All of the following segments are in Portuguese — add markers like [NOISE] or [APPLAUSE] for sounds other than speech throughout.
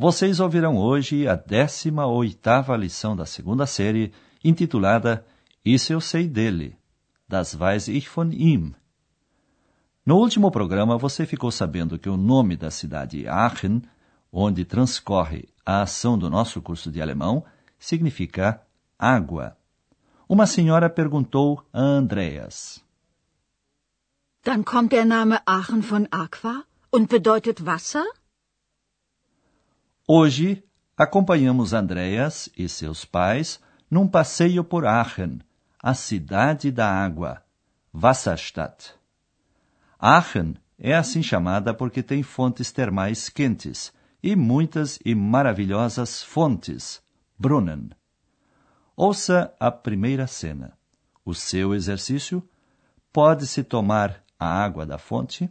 Vocês ouvirão hoje a 18ª lição da segunda série, intitulada Isso eu sei dele, Das weiß ich von ihm. No último programa, você ficou sabendo que o nome da cidade Aachen, onde transcorre a ação do nosso curso de alemão, significa água. Uma senhora perguntou a Andreas. Dann kommt der Name Aachen von Aqua und bedeutet Wasser? Hoje, acompanhamos Andreas e seus pais num passeio por Aachen, a cidade da água, Wasserstadt. Aachen é assim chamada porque tem fontes termais quentes e muitas e maravilhosas fontes, Brunnen. Ouça a primeira cena. O seu exercício pode-se tomar a água da fonte?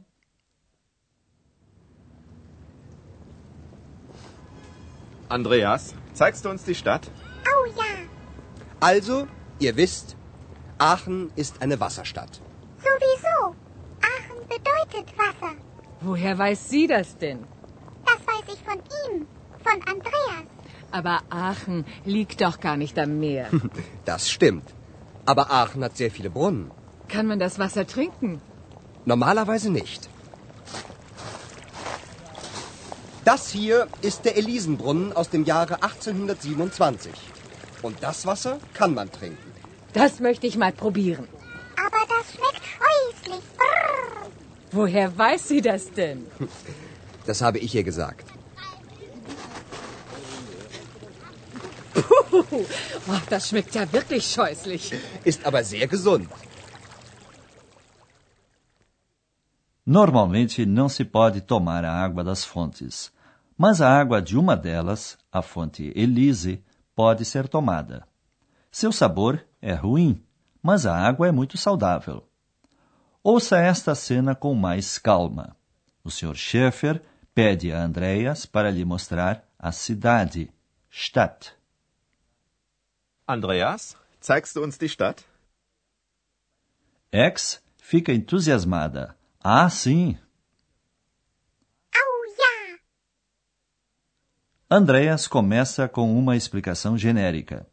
Andreas, zeigst du uns die Stadt? Oh ja, Also, ihr wisst, Aachen ist eine Wasserstadt. sowieso. Aachen bedeutet Wasser. Woher weiß sie das denn? Das weiß ich von ihm, von Andreas. Aber Aachen liegt doch gar nicht am Meer. [LAUGHS] Das stimmt. Aber Aachen hat sehr viele Brunnen. Kann man das Wasser trinken? Normalerweise nicht. Das hier ist der Elisenbrunnen aus dem Jahre 1827. Und das Wasser kann man trinken. Das möchte ich mal probieren. Aber das schmeckt scheußlich. Brrr. Woher weiß sie das denn? [LAUGHS] Das habe ich ihr gesagt. Puh, oh, das schmeckt ja wirklich scheußlich. Ist aber sehr gesund. Normalmente não se pode tomar a água das fontes, mas a água de uma delas, a fonte Elise, pode ser tomada. Seu sabor é ruim, mas a água é muito saudável. Ouça esta cena com mais calma. O Sr. Schaeffer pede a Andreas para lhe mostrar a cidade, Stadt. Andreas, zeigst du uns die Stadt? Ex fica entusiasmada. Ah, sim! Andreas começa com uma explicação genérica.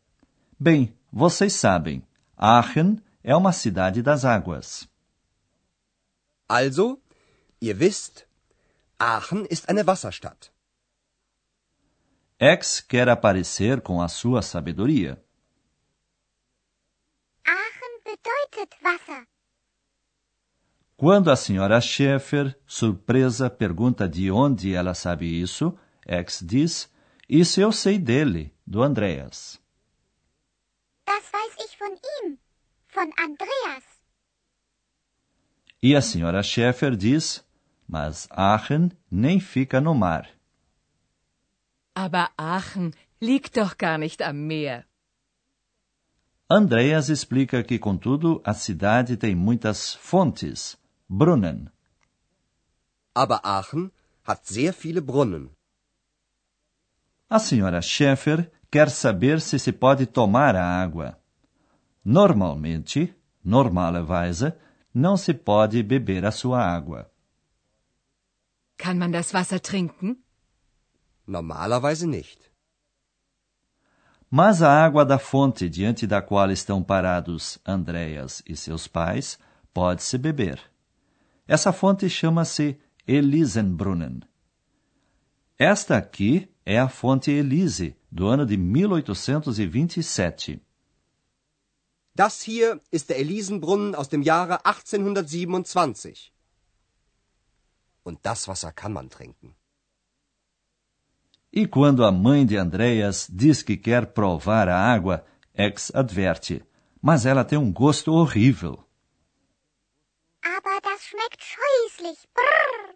Bem, vocês sabem, Aachen é uma cidade das águas. Also, ihr wisst, Aachen ist eine Wasserstadt. Ex quer aparecer com a sua sabedoria. Aachen bedeutet Wasser. Quando a senhora Schaeffer, surpresa, pergunta de onde ela sabe isso, Ex diz: Isso eu sei dele, do Andreas. Das weiß ich von ihm, von Andreas. E a senhora Schaeffer diz: Mas Aachen nem fica no mar. Aber Aachen liegt doch gar nicht am Meer. Andreas explica que, contudo, a cidade tem muitas fontes, Brunnen. Aber Aachen hat sehr viele Brunnen. A senhora Schaeffer quer saber se se pode tomar a água. Normalmente, normalerweise, não se pode beber a sua água. Kann man das Wasser trinken? Normalerweise nicht. Mas a água da fonte diante da qual estão parados Andreas e seus pais pode-se beber. Essa fonte chama-se Elisenbrunnen. Esta aqui é a fonte Elise, do ano de 1827. Das hier ist der Elisenbrunnen aus dem Jahre 1827. Und das Wasser kann man trinken. E quando a mãe de Andreas diz que quer provar a água, Ex adverte: Mas ela tem um gosto horrível. Aber das schmeckt scheußlich. Brrr.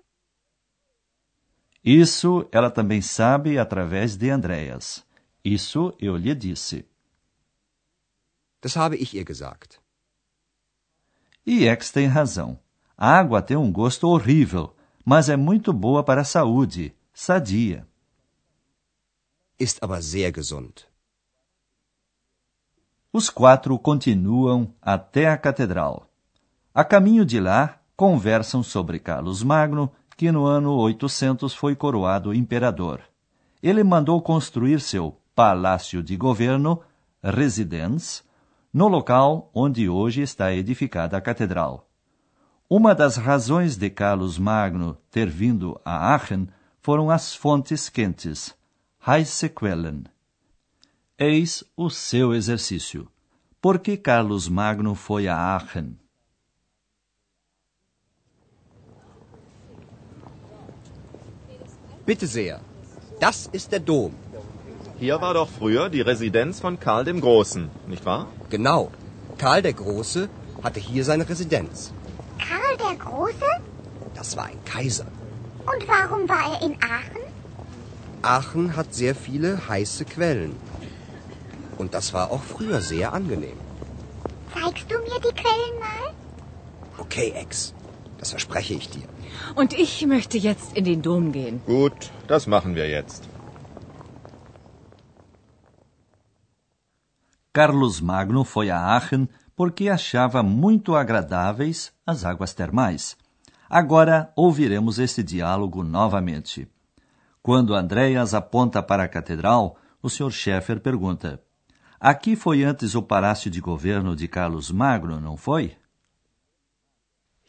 Isso ela também sabe através de Andreas. Isso eu lhe disse. Das habe ich ihr gesagt. E X tem razão. A água tem um gosto horrível, mas é muito boa para a saúde, sadia. Ist aber sehr gesund. Os quatro continuam até a catedral. A caminho de lá, conversam sobre Carlos Magno, que no ano 800 foi coroado imperador. Ele mandou construir seu palácio de governo, residence, no local onde hoje está edificada a catedral. Uma das razões de Carlos Magno ter vindo a Aachen foram as fontes quentes, heiße Quellen. Eis o seu exercício. Por que Carlos Magno foi a Aachen? Bitte sehr. Das ist der Dom. Hier war doch früher die Residenz von Karl dem Großen, nicht wahr? Genau. Karl der Große hatte hier seine Residenz. Karl der Große? Das war ein Kaiser. Und warum war er in Aachen? Aachen hat sehr viele heiße Quellen. Und das war auch früher sehr angenehm. Zeigst du mir die Quellen mal? Okay, Ex. Das verspreche ich dir. Und ich möchte jetzt in den Dom gehen. Gut, das machen wir jetzt. Carlos Magno foi a Aachen porque achava muito agradáveis as águas termais. Agora ouviremos este diálogo novamente. Quando Andreas aponta para a catedral, o Sr. Schaeffer pergunta: Aqui foi antes o palácio de governo de Carlos Magno, não foi?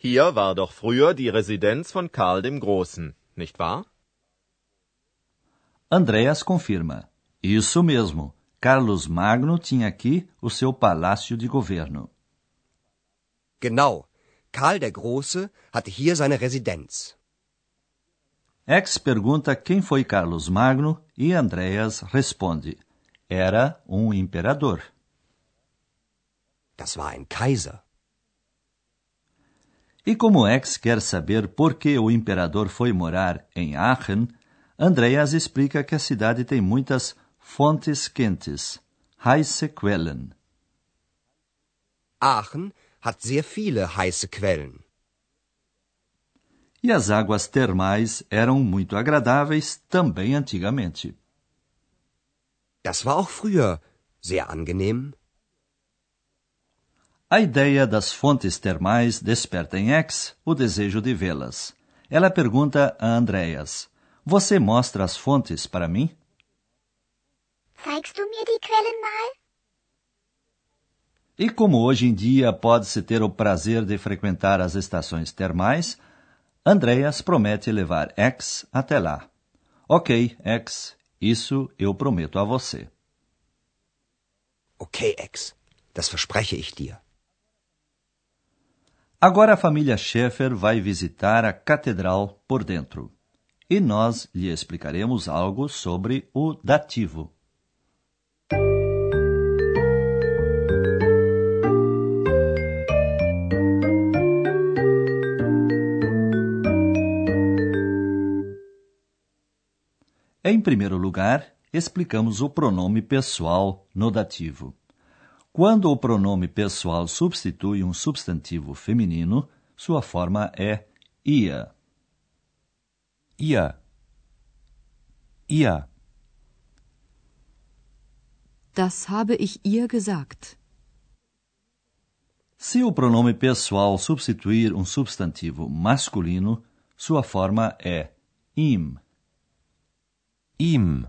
Hier war doch früher die Residenz von Karl dem Großen, nicht wahr? Andreas confirma: Isso mesmo. Carlos Magno tinha aqui o seu palácio de governo. Genau. Karl der Große hatte hier seine Residenz. Ex pergunta quem foi Carlos Magno e Andreas responde: Era um imperador. Das war ein Kaiser. E como Ex quer saber por que o imperador foi morar em Aachen, Andreas explica que a cidade tem muitas fontes quentes, heiße Quellen. Aachen hat sehr viele heiße Quellen. E as águas termais eram muito agradáveis também antigamente. Das war auch früher sehr angenehm. A ideia das fontes termais desperta em X o desejo de vê-las. Ela pergunta a Andreas: Você mostra as fontes para mim? Zeigst du mir die Quellen mal? E como hoje em dia pode-se ter o prazer de frequentar as estações termais, Andreas promete levar X até lá. Ok, X, isso eu prometo a você. Okay, Ex. Das verspreche ich dir. Agora a família Schaeffer vai visitar a catedral por dentro. E nós lhe explicaremos algo sobre o dativo. Em primeiro lugar, explicamos o pronome pessoal no dativo. Quando o pronome pessoal substitui um substantivo feminino, sua forma é ia. Ihr. Ihr. Das habe ich ihr gesagt. Se o pronome pessoal substituir um substantivo masculino, sua forma é ihm. Ihm.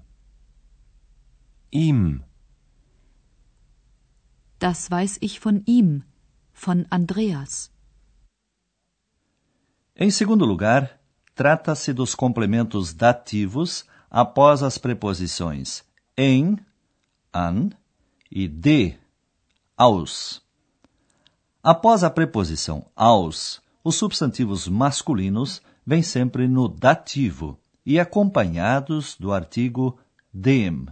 Ihm. Das weiß ich von ihm, von Andreas. Em segundo lugar, trata-se dos complementos dativos após as preposições em, an e de, aus. Após a preposição aus, os substantivos masculinos vêm sempre no dativo e acompanhados do artigo dem.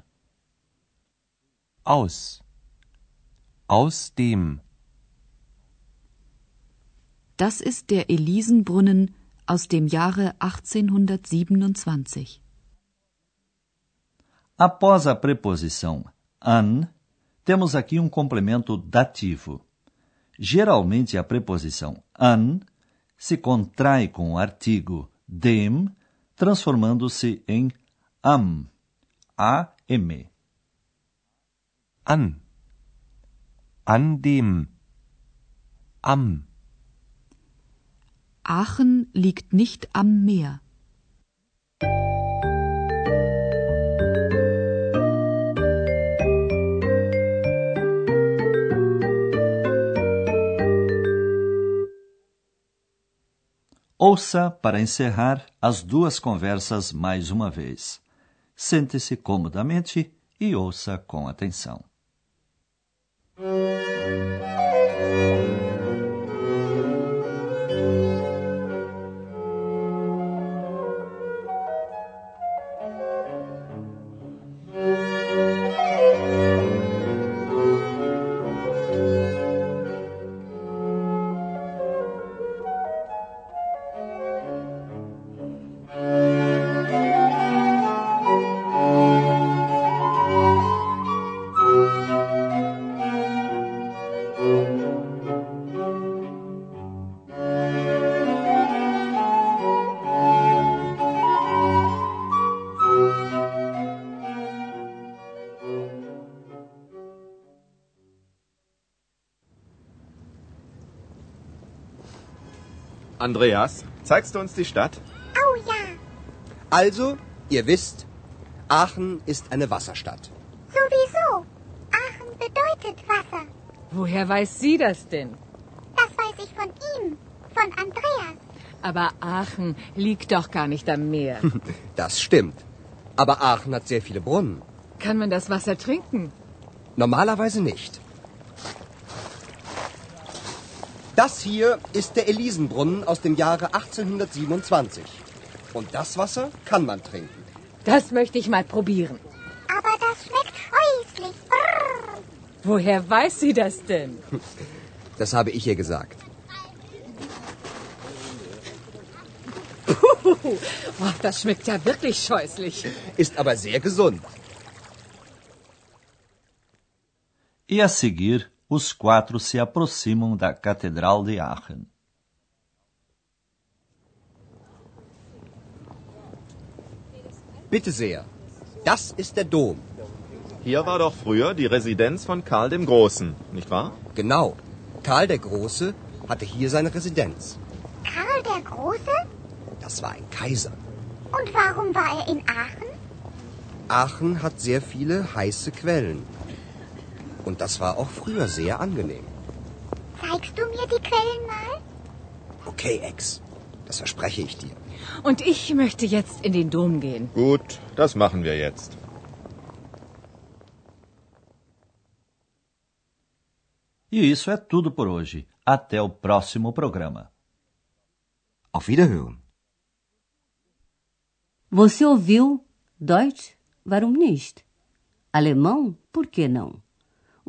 Aus. Aus dem. Das ist der Elisenbrunnen aus dem Jahre 1827. Após a preposição an, temos aqui um complemento dativo. Geralmente a preposição an se contrai com o artigo dem, transformando-se em am, a-m. An. An dem. Am. Aachen liegt nicht am Meer. Ouça, para encerrar, as duas conversas mais uma vez. Sente-se comodamente e ouça com atenção. Thank you. Andreas, zeigst du uns die Stadt? Oh ja, Also, ihr wisst, Aachen ist eine Wasserstadt. sowieso. Aachen bedeutet Wasser. Woher weiß sie das denn? Das weiß ich von ihm, von Andreas. Aber Aachen liegt doch gar nicht am Meer. [LAUGHS] Das stimmt. Aber Aachen hat sehr viele Brunnen. Kann man das Wasser trinken? Normalerweise nicht. Das hier ist der Elisenbrunnen aus dem Jahre 1827. Und das Wasser kann man trinken. Das möchte ich mal probieren. Aber das schmeckt scheußlich. Brrr. Woher weiß sie das denn? [LAUGHS] Das habe ich ihr gesagt. Puh, oh, das schmeckt ja wirklich scheußlich. Ist aber sehr gesund. E a seguir, os quatro se aproximam da Catedral de Aachen. Bitte sehr. Das ist der Dom. Hier war doch früher die Residenz von Karl dem Großen, nicht wahr? Genau. Karl der Große hatte hier seine Residenz. Karl der Große? Das war ein Kaiser. Und warum war er in Aachen? Aachen hat sehr viele heiße Quellen. Und das war auch früher sehr angenehm. Zeigst du mir die Quellen mal? Okay, Ex. Das verspreche ich dir. Und ich möchte jetzt in den Dom gehen. Gut, das machen wir jetzt. E isso é tudo por hoje. Até o próximo programa. Auf Wiederhören. Você ouviu Deutsch? Warum nicht? Alemão? Por que não?